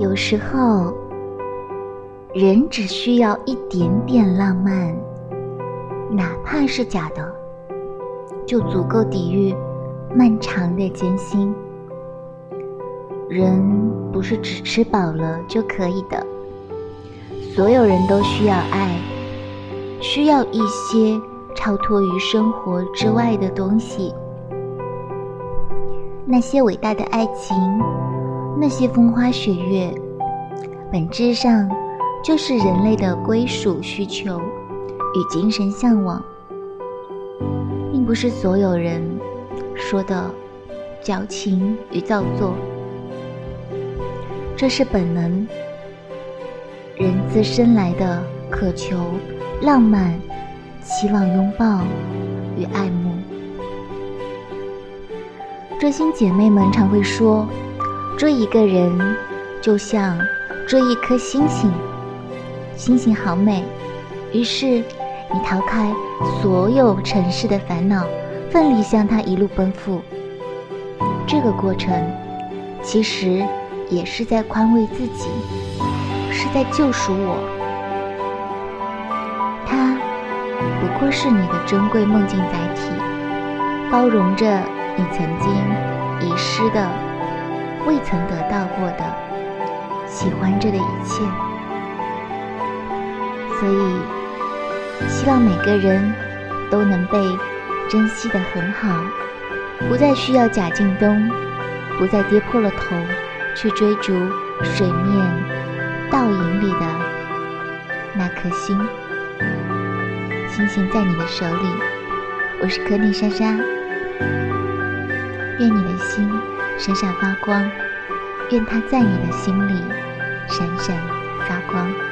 有时候，人只需要一点点浪漫，哪怕是假的，就足够抵御漫长的艰辛。人不是只吃饱了就可以的，所有人都需要爱，需要一些超脱于生活之外的东西。那些伟大的爱情，那些风花雪月，本质上就是人类的归属需求与精神向往，并不是所有人说的矫情与造作。这是本能，人自身来的渴求浪漫，期望拥抱与爱慕。追星姐妹们常会说，追一个人就像追一颗星星，星星好美。于是你逃开所有尘世的烦恼，奋力向他一路奔赴。这个过程，其实。也是在宽慰自己，是在救赎我。它不过是你的珍贵梦境载体，包容着你曾经遗失的、未曾得到过的、喜欢着的一切。所以，希望每个人都能被珍惜的很好，不再需要假进东，不再跌破了头。去追逐水面倒影里的那颗星，星星在你的手里，我是可妮莎莎。愿你的心闪闪发光愿他在你的心里闪闪发光。